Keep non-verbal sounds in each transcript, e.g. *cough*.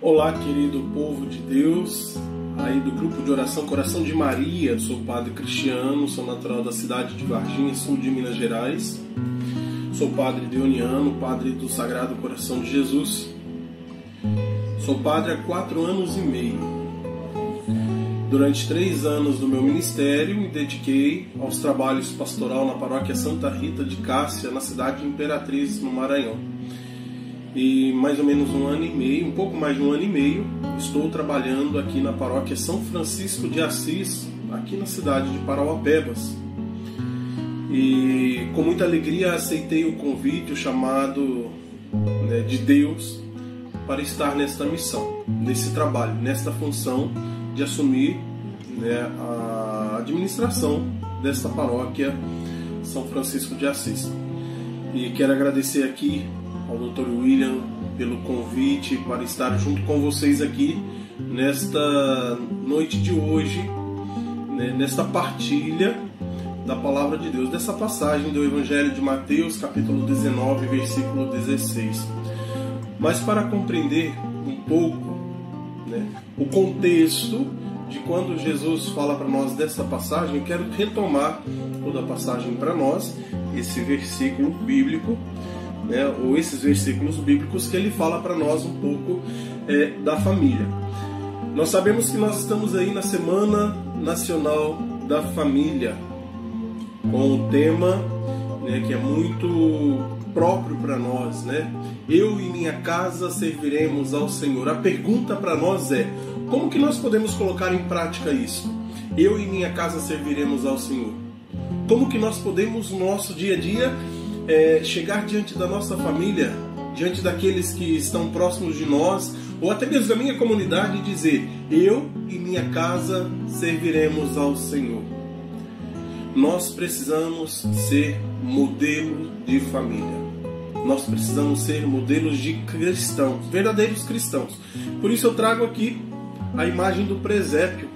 Olá, querido povo de Deus, aí do grupo de oração Coração de Maria. Sou padre cristiano, sou natural da cidade de Varginha, sul de Minas Gerais. Sou padre deoniano, padre do Sagrado Coração de Jesus. Sou padre há quatro anos e meio. Durante três anos do meu ministério, me dediquei aos trabalhos pastoral na paróquia Santa Rita de Cássia, na cidade de Imperatriz, no Maranhão e mais ou menos um ano e meio, um pouco mais de um ano e meio, estou trabalhando aqui na paróquia São Francisco de Assis, aqui na cidade de Parauapebas. E com muita alegria aceitei o convite, o chamado né, de Deus para estar nesta missão, nesse trabalho, nesta função de assumir né, a administração desta paróquia São Francisco de Assis. E quero agradecer aqui ao Dr. William pelo convite para estar junto com vocês aqui nesta noite de hoje, né, nesta partilha da palavra de Deus, dessa passagem do Evangelho de Mateus, capítulo 19, versículo 16. Mas para compreender um pouco né, o contexto de quando Jesus fala para nós dessa passagem, eu quero retomar toda a passagem para nós, esse versículo bíblico, né, ou esses versículos bíblicos que ele fala para nós um pouco é, da família. Nós sabemos que nós estamos aí na Semana Nacional da Família, com o tema né, que é muito próprio para nós, né? Eu e minha casa serviremos ao Senhor. A pergunta para nós é: como que nós podemos colocar em prática isso? Eu e minha casa serviremos ao Senhor. Como que nós podemos no nosso dia a dia é, chegar diante da nossa família, diante daqueles que estão próximos de nós, ou até mesmo da minha comunidade, e dizer: Eu e minha casa serviremos ao Senhor. Nós precisamos ser modelo de família. Nós precisamos ser modelos de cristãos, verdadeiros cristãos. Por isso eu trago aqui a imagem do presépio: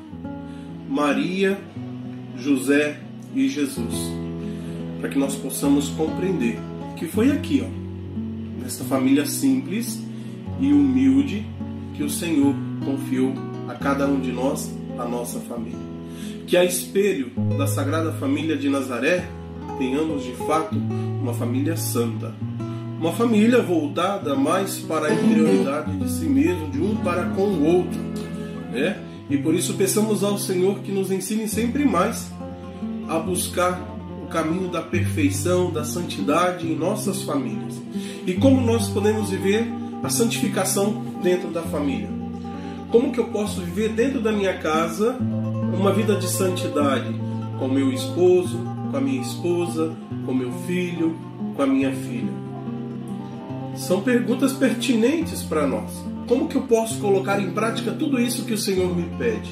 Maria, José e Jesus para que nós possamos compreender que foi aqui, ó, nesta família simples e humilde que o Senhor confiou a cada um de nós a nossa família. Que a espelho da Sagrada Família de Nazaré tenhamos de fato uma família santa, uma família voltada mais para a interioridade de si mesmo, de um para com o outro, né? E por isso peçamos ao Senhor que nos ensine sempre mais a buscar caminho da perfeição, da santidade em nossas famílias. E como nós podemos viver a santificação dentro da família? Como que eu posso viver dentro da minha casa uma vida de santidade com meu esposo, com a minha esposa, com meu filho, com a minha filha? São perguntas pertinentes para nós. Como que eu posso colocar em prática tudo isso que o Senhor me pede?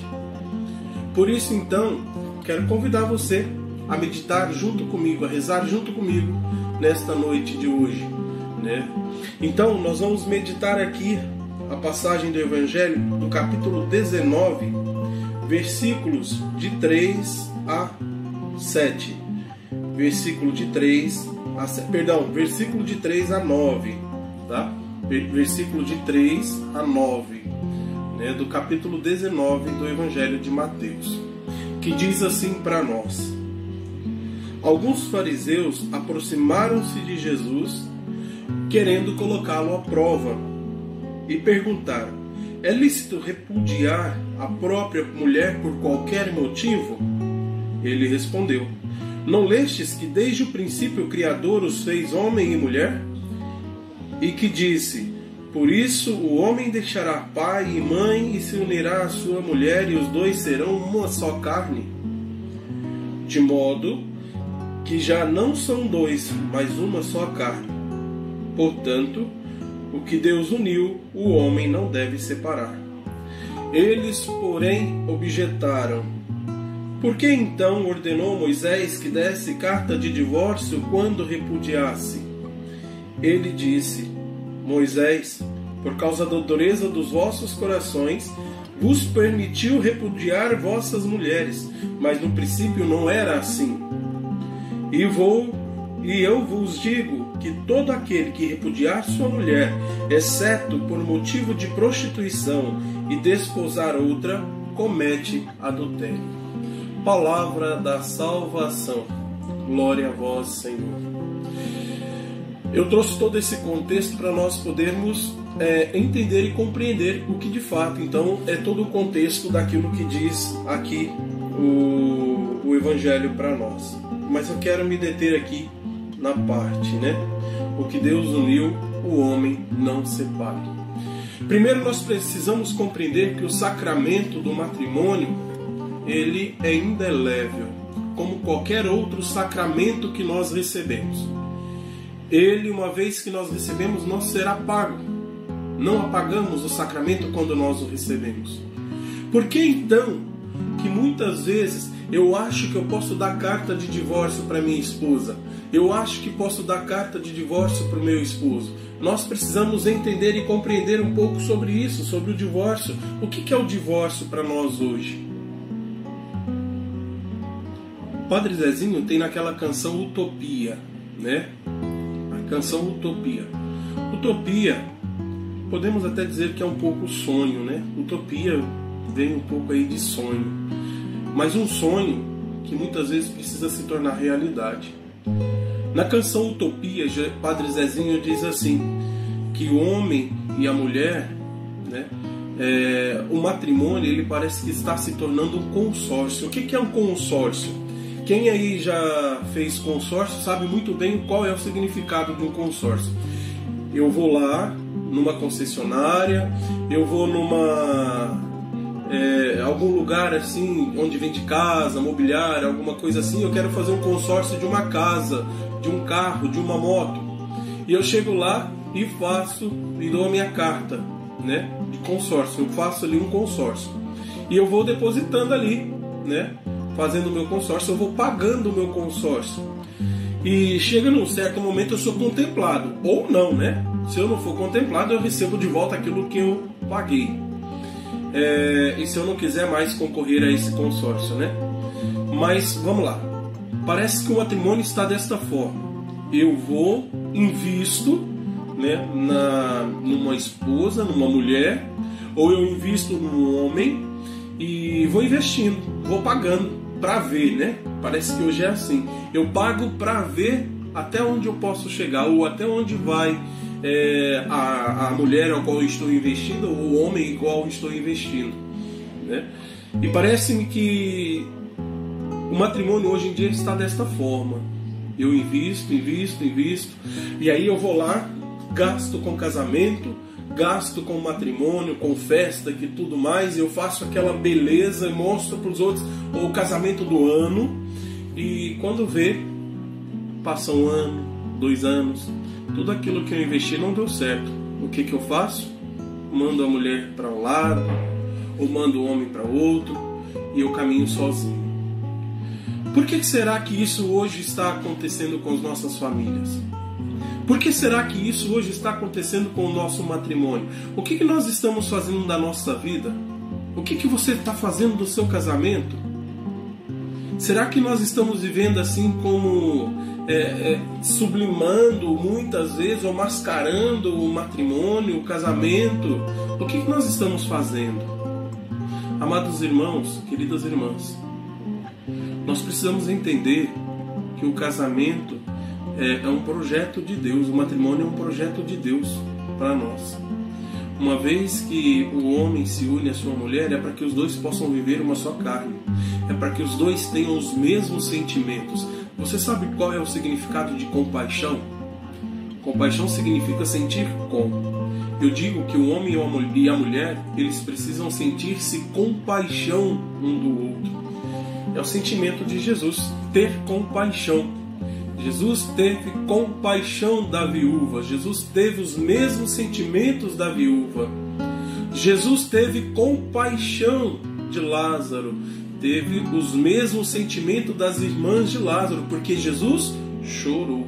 Por isso, então, quero convidar você a meditar junto comigo, a rezar junto comigo nesta noite de hoje. Né? Então, nós vamos meditar aqui a passagem do Evangelho do capítulo 19, versículos de 3 a 7. Versículo de 3 a 7, perdão, versículo de 3 a 9, tá? Versículo de 3 a 9, né, do capítulo 19 do Evangelho de Mateus, que diz assim para nós: alguns fariseus aproximaram-se de Jesus, querendo colocá-lo à prova, e perguntaram: É lícito repudiar a própria mulher por qualquer motivo? Ele respondeu: Não lestes que desde o princípio o Criador os fez homem e mulher? E que disse: Por isso o homem deixará pai e mãe e se unirá à sua mulher, e os dois serão uma só carne? De modo que já não são dois, mas uma só carne. Portanto, o que Deus uniu, o homem não deve separar. Eles, porém, objetaram: Por que então ordenou Moisés que desse carta de divórcio quando repudiasse? Ele disse: Moisés, por causa da dureza dos vossos corações, vos permitiu repudiar vossas mulheres, mas no princípio não era assim. E vou E eu vos digo que todo aquele que repudiar sua mulher, exceto por motivo de prostituição, e desposar outra, comete adultério. Palavra da salvação. Glória a vós, Senhor. Eu trouxe todo esse contexto para nós podermos é, entender e compreender o que de fato, então, é todo o contexto daquilo que diz aqui o, o Evangelho para nós. Mas eu quero me deter aqui na parte, né? O que Deus uniu, o homem não separe. Primeiro nós precisamos compreender que o sacramento do matrimônio, ele é indelével, como qualquer outro sacramento que nós recebemos. Ele, uma vez que nós recebemos, não será pago. Não apagamos o sacramento quando nós o recebemos. Por que então que muitas vezes eu acho que eu posso dar carta de divórcio para minha esposa. Eu acho que posso dar carta de divórcio para o meu esposo. Nós precisamos entender e compreender um pouco sobre isso, sobre o divórcio. O que é o divórcio para nós hoje? Padre Zezinho tem naquela canção Utopia, né? A canção Utopia. Utopia, podemos até dizer que é um pouco sonho, né? Utopia vem um pouco aí de sonho mas um sonho que muitas vezes precisa se tornar realidade. Na canção Utopia, Padre Zezinho diz assim: que o homem e a mulher, né, é, o matrimônio, ele parece que está se tornando um consórcio. O que é um consórcio? Quem aí já fez consórcio sabe muito bem qual é o significado de um consórcio. Eu vou lá numa concessionária, eu vou numa é, algum lugar assim, onde vende casa, mobiliário, alguma coisa assim, eu quero fazer um consórcio de uma casa, de um carro, de uma moto. E eu chego lá e faço e dou a minha carta, né, de consórcio. Eu faço ali um consórcio. E eu vou depositando ali, né, fazendo o meu consórcio, eu vou pagando o meu consórcio. E chega num certo momento eu sou contemplado, ou não, né? Se eu não for contemplado, eu recebo de volta aquilo que eu paguei é, e se eu não quiser mais concorrer a esse consórcio, né? Mas vamos lá. Parece que o matrimônio está desta forma. Eu vou, invisto né, na, numa esposa, numa mulher, ou eu invisto num homem e vou investindo, vou pagando para ver, né? Parece que hoje é assim. Eu pago para ver até onde eu posso chegar ou até onde vai é, a, a mulher ao qual estou investindo ou o homem ao qual estou investindo. Né? E parece-me que o matrimônio hoje em dia está desta forma. Eu invisto, invisto, invisto, e aí eu vou lá, gasto com casamento, gasto com matrimônio, com festa e tudo mais, eu faço aquela beleza e mostro para os outros o casamento do ano, e quando vê, passa um ano, dois anos, tudo aquilo que eu investi não deu certo. O que, que eu faço? Mando a mulher para um lado, ou mando o homem para outro, e eu caminho sozinho. Por que será que isso hoje está acontecendo com as nossas famílias? Por que será que isso hoje está acontecendo com o nosso matrimônio? O que, que nós estamos fazendo da nossa vida? O que, que você está fazendo do seu casamento? Será que nós estamos vivendo assim como é, é, sublimando muitas vezes ou mascarando o matrimônio, o casamento? O que, que nós estamos fazendo? Amados irmãos, queridas irmãs, nós precisamos entender que o casamento é, é um projeto de Deus, o matrimônio é um projeto de Deus para nós. Uma vez que o homem se une à sua mulher, é para que os dois possam viver uma só carne. É para que os dois tenham os mesmos sentimentos. Você sabe qual é o significado de compaixão? Compaixão significa sentir com. Eu digo que o homem e a mulher, eles precisam sentir-se compaixão um do outro. É o sentimento de Jesus, ter compaixão. Jesus teve compaixão da viúva, Jesus teve os mesmos sentimentos da viúva. Jesus teve compaixão de Lázaro, teve os mesmos sentimentos das irmãs de Lázaro, porque Jesus chorou.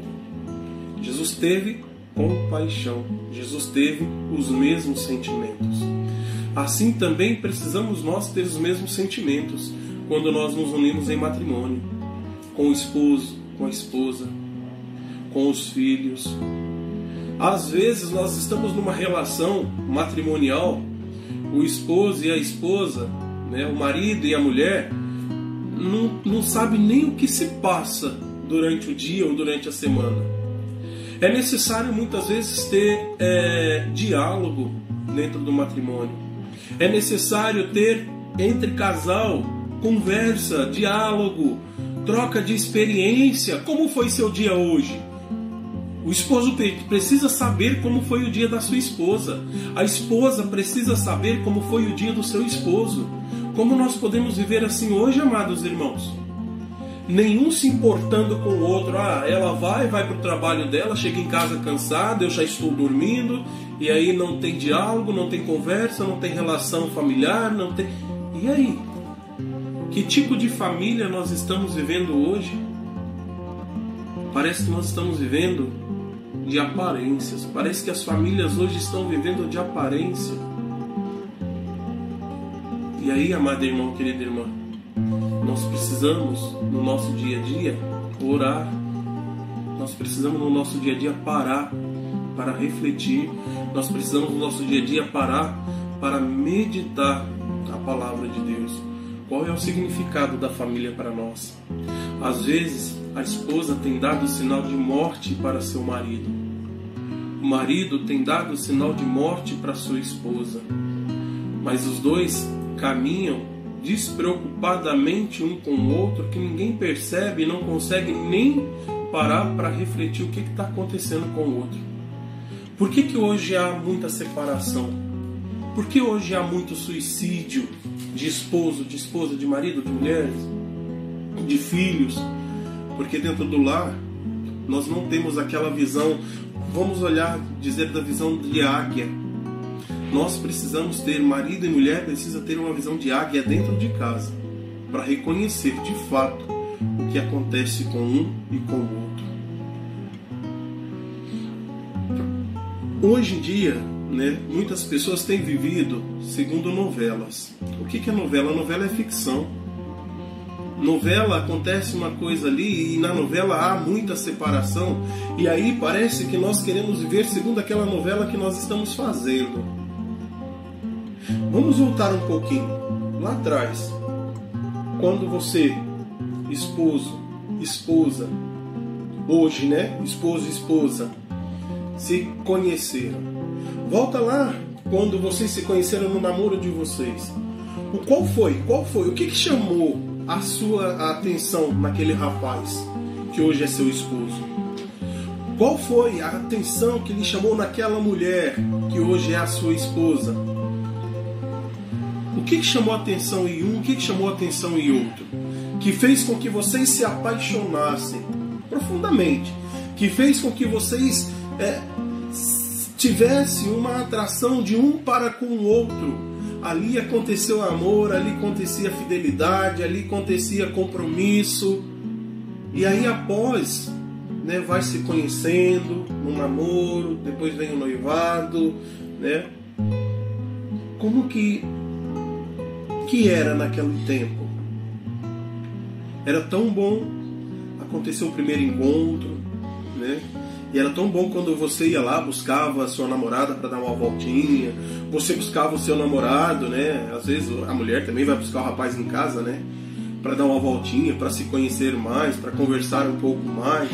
Jesus teve compaixão, Jesus teve os mesmos sentimentos. Assim também precisamos nós ter os mesmos sentimentos quando nós nos unimos em matrimônio, com o esposo, com a esposa. com os filhos. Às vezes nós estamos numa relação matrimonial, o esposo e a esposa, né, o marido e a mulher, não, não sabe nem o que se passa durante o dia ou durante a semana. É necessário muitas vezes ter é, diálogo dentro do matrimônio. É necessário ter entre casal conversa, diálogo, troca de experiência. Como foi seu dia hoje? O esposo precisa saber como foi o dia da sua esposa. A esposa precisa saber como foi o dia do seu esposo. Como nós podemos viver assim hoje, amados irmãos? Nenhum se importando com o outro. Ah, ela vai, vai para o trabalho dela, chega em casa cansada, eu já estou dormindo, e aí não tem diálogo, não tem conversa, não tem relação familiar, não tem. E aí? Que tipo de família nós estamos vivendo hoje? Parece que nós estamos vivendo de aparências. Parece que as famílias hoje estão vivendo de aparência. E aí, amado irmão, querida irmã, nós precisamos no nosso dia a dia orar. Nós precisamos no nosso dia a dia parar para refletir. Nós precisamos no nosso dia a dia parar para meditar a palavra de Deus. Qual é o significado da família para nós? Às vezes, a esposa tem dado sinal de morte para seu marido. O marido tem dado sinal de morte para sua esposa. Mas os dois caminham despreocupadamente um com o outro que ninguém percebe e não consegue nem parar para refletir o que está acontecendo com o outro. Por que, que hoje há muita separação? Por que hoje há muito suicídio de esposo, de esposa, de marido, de mulheres, de filhos? Porque dentro do lar nós não temos aquela visão, vamos olhar, dizer da visão de águia. Nós precisamos ter, marido e mulher precisa ter uma visão de águia dentro de casa, para reconhecer de fato o que acontece com um e com o outro. Hoje em dia, né, muitas pessoas têm vivido segundo novelas. O que, é novela? novela é ficção. Novela acontece uma coisa ali e na novela há muita separação e aí parece que nós queremos viver segundo aquela novela que nós estamos fazendo. Vamos voltar um pouquinho lá atrás, quando você, esposo, esposa, hoje, né, esposo esposa, se conheceram Volta lá quando vocês se conheceram no namoro de vocês. O qual foi? Qual foi? O que, que chamou a sua atenção naquele rapaz que hoje é seu esposo? Qual foi a atenção que lhe chamou naquela mulher que hoje é a sua esposa? O que, que chamou atenção em um? O que, que chamou atenção em outro? Que fez com que vocês se apaixonassem profundamente? Que fez com que vocês é, tivesse uma atração de um para com o outro. Ali aconteceu amor, ali acontecia fidelidade, ali acontecia compromisso. E aí após, né, vai se conhecendo no namoro, depois vem o noivado, né? Como que que era naquele tempo? Era tão bom, aconteceu o primeiro encontro, né? E era tão bom quando você ia lá, buscava a sua namorada para dar uma voltinha, você buscava o seu namorado, né? Às vezes a mulher também vai buscar o rapaz em casa, né? Para dar uma voltinha, para se conhecer mais, para conversar um pouco mais.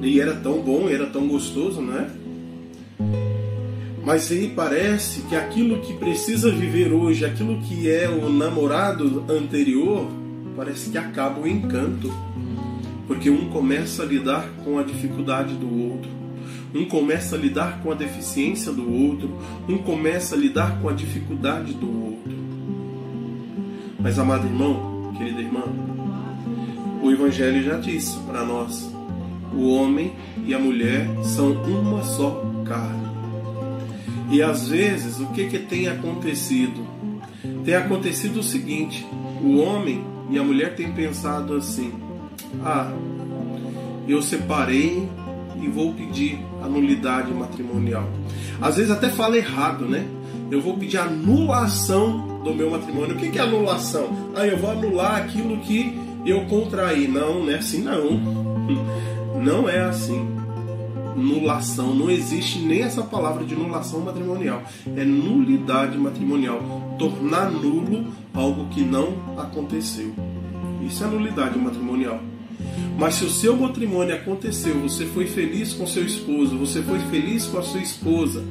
E era tão bom, era tão gostoso, né? Mas aí parece que aquilo que precisa viver hoje, aquilo que é o namorado anterior, parece que acaba o encanto porque um começa a lidar com a dificuldade do outro, um começa a lidar com a deficiência do outro, um começa a lidar com a dificuldade do outro. Mas, amado irmão, querida irmã, o Evangelho já disse para nós: o homem e a mulher são uma só carne. E às vezes, o que, que tem acontecido? Tem acontecido o seguinte: o homem e a mulher têm pensado assim: ah, eu separei e vou pedir a nulidade matrimonial. Às vezes até fala errado, né? Eu vou pedir anulação do meu matrimônio. O que é anulação? Ah, eu vou anular aquilo que eu contraí. Não, não é assim não. *laughs* Não é assim. Nulação, não existe nem essa palavra de nulação matrimonial. É nulidade matrimonial, tornar nulo algo que não aconteceu. Isso é nulidade matrimonial. Mas se o seu matrimônio aconteceu, você foi feliz com seu esposo, você foi feliz com a sua esposa,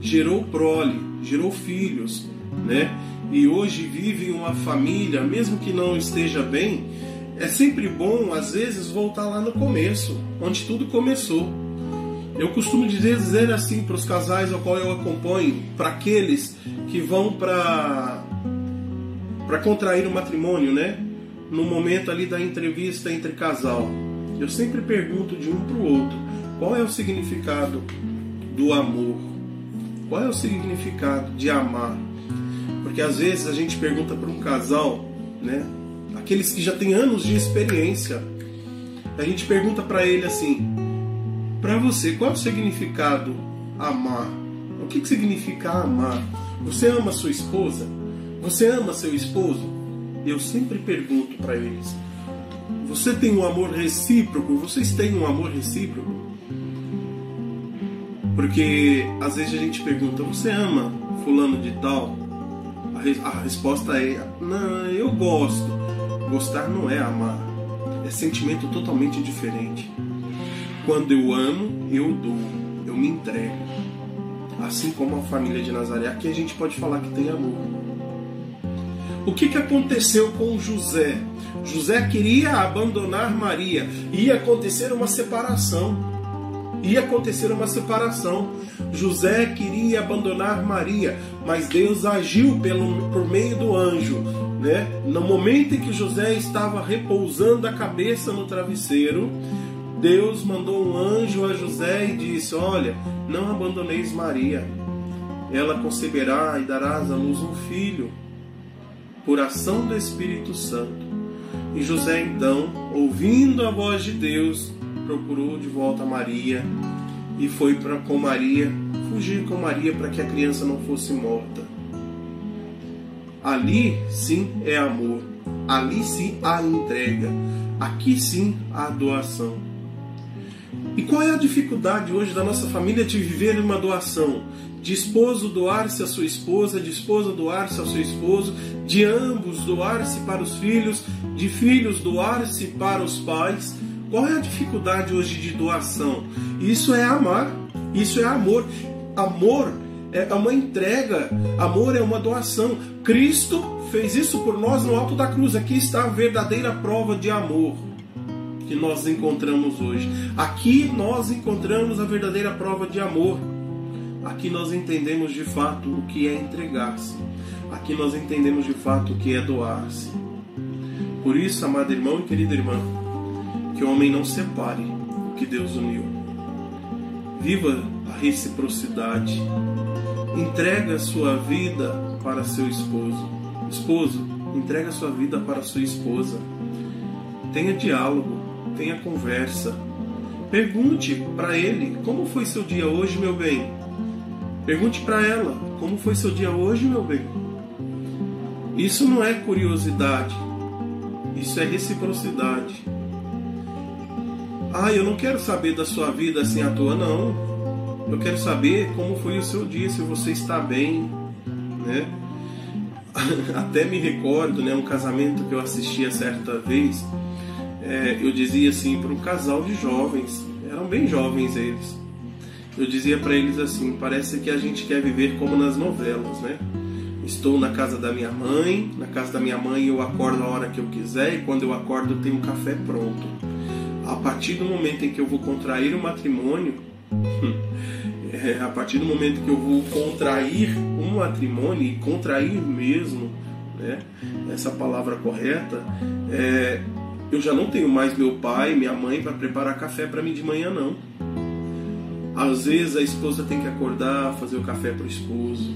gerou prole, gerou filhos, né? E hoje vive uma família, mesmo que não esteja bem, é sempre bom às vezes voltar lá no começo, onde tudo começou. Eu costumo dizer, assim para os casais ao qual eu acompanho, para aqueles que vão para para contrair o matrimônio, né? No momento ali da entrevista entre casal, eu sempre pergunto de um para o outro: qual é o significado do amor? Qual é o significado de amar? Porque às vezes a gente pergunta para um casal, né? Aqueles que já têm anos de experiência, a gente pergunta para ele assim: para você, qual é o significado amar? O que, que significa amar? Você ama sua esposa? Você ama seu esposo? Eu sempre pergunto para eles: você tem um amor recíproco? Vocês têm um amor recíproco? Porque às vezes a gente pergunta: você ama fulano de tal? A, re a resposta é: não, eu gosto. Gostar não é amar, é sentimento totalmente diferente. Quando eu amo, eu dou, eu me entrego. Assim como a família de Nazaré, aqui a gente pode falar que tem amor. O que, que aconteceu com José? José queria abandonar Maria, ia acontecer uma separação. Ia acontecer uma separação. José queria abandonar Maria, mas Deus agiu pelo, por meio do anjo. Né? No momento em que José estava repousando a cabeça no travesseiro, Deus mandou um anjo a José e disse: Olha, não abandoneis Maria. Ela conceberá e darás à luz um filho, por ação do Espírito Santo. E José, então, ouvindo a voz de Deus, procurou de volta Maria e foi para com Maria, fugir com Maria para que a criança não fosse morta. Ali sim é amor, ali sim há entrega, aqui sim há doação. E qual é a dificuldade hoje da nossa família de viver uma doação? De esposo doar-se à sua esposa, de esposa doar-se ao seu esposo, de ambos doar-se para os filhos, de filhos doar-se para os pais. Qual é a dificuldade hoje de doação? Isso é amar, isso é amor. Amor é uma entrega, amor é uma doação. Cristo fez isso por nós no alto da cruz. Aqui está a verdadeira prova de amor que nós encontramos hoje. Aqui nós encontramos a verdadeira prova de amor. Aqui nós entendemos de fato o que é entregar-se. Aqui nós entendemos de fato o que é doar-se. Por isso, amado irmão e querida irmã, que o homem não separe o que Deus uniu. Viva a reciprocidade. Entrega sua vida para seu esposo. Esposo, entrega sua vida para sua esposa. Tenha diálogo tenha conversa. Pergunte para ele como foi seu dia hoje, meu bem. Pergunte para ela como foi seu dia hoje, meu bem. Isso não é curiosidade, isso é reciprocidade. Ah, eu não quero saber da sua vida assim à toa, não. Eu quero saber como foi o seu dia, se você está bem, né? *laughs* Até me recordo, né, um casamento que eu assisti a certa vez é, eu dizia assim para um casal de jovens, eram bem jovens eles. Eu dizia para eles assim: parece que a gente quer viver como nas novelas, né? Estou na casa da minha mãe, na casa da minha mãe eu acordo a hora que eu quiser e quando eu acordo eu tenho um café pronto. A partir do momento em que eu vou contrair o matrimônio, *laughs* é, a partir do momento que eu vou contrair um matrimônio e contrair mesmo, né? Essa palavra correta, é, eu já não tenho mais meu pai, minha mãe para preparar café para mim de manhã não. Às vezes a esposa tem que acordar, fazer o café para o esposo,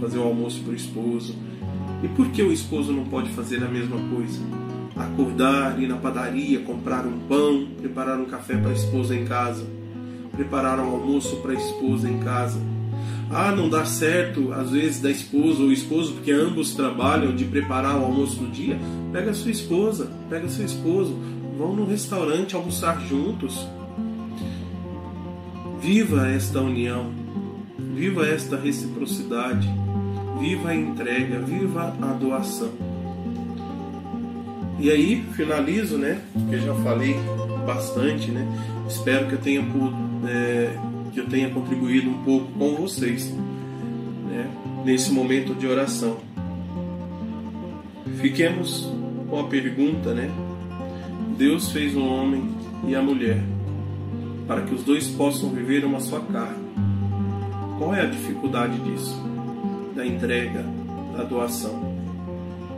fazer o almoço para o esposo. E por que o esposo não pode fazer a mesma coisa? Acordar, ir na padaria, comprar um pão, preparar um café para a esposa em casa, preparar um almoço para a esposa em casa ah, não dá certo, às vezes, da esposa ou esposo, porque ambos trabalham de preparar o almoço do dia. Pega sua esposa, pega seu esposo, vão no restaurante almoçar juntos. Viva esta união, viva esta reciprocidade, viva a entrega, viva a doação. E aí finalizo, né? Que eu já falei bastante, né? Espero que eu tenha é, que eu tenha contribuído um pouco com vocês, né? Nesse momento de oração. Fiquemos com a pergunta, né? Deus fez o homem e a mulher para que os dois possam viver uma só carne. Qual é a dificuldade disso? Da entrega, da doação.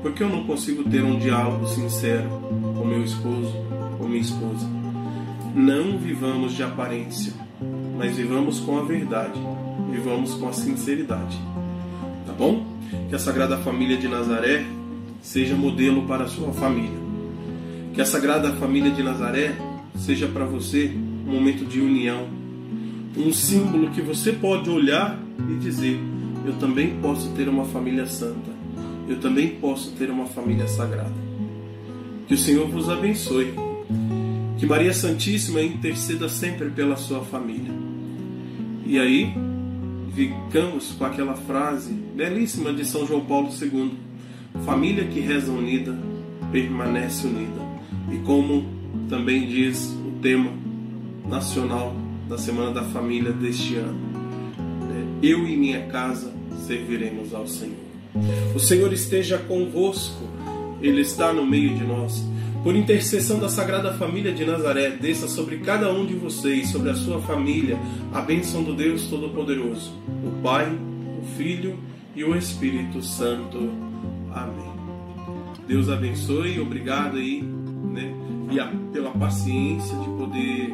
Por que eu não consigo ter um diálogo sincero com meu esposo ou minha esposa? Não vivamos de aparência, mas vivamos com a verdade, vivamos com a sinceridade. Tá bom? Que a Sagrada Família de Nazaré seja modelo para a sua família. Que a Sagrada Família de Nazaré seja para você um momento de união, um símbolo que você pode olhar e dizer: eu também posso ter uma família santa, eu também posso ter uma família sagrada. Que o Senhor vos abençoe. Que Maria Santíssima interceda sempre pela sua família. E aí, ficamos com aquela frase belíssima de São João Paulo II Família que reza unida permanece unida. E como também diz o tema nacional da Semana da Família deste ano, né, eu e minha casa serviremos ao Senhor. O Senhor esteja convosco, Ele está no meio de nós. Por intercessão da Sagrada Família de Nazaré, desça sobre cada um de vocês, sobre a sua família, a bênção do Deus Todo-Poderoso, o Pai, o Filho e o Espírito Santo. Amém. Deus abençoe, obrigado aí, né? E a, pela paciência de poder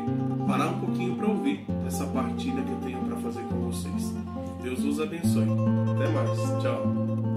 parar um pouquinho para ouvir essa partilha que eu tenho para fazer com vocês. Deus os abençoe. Até mais. Tchau.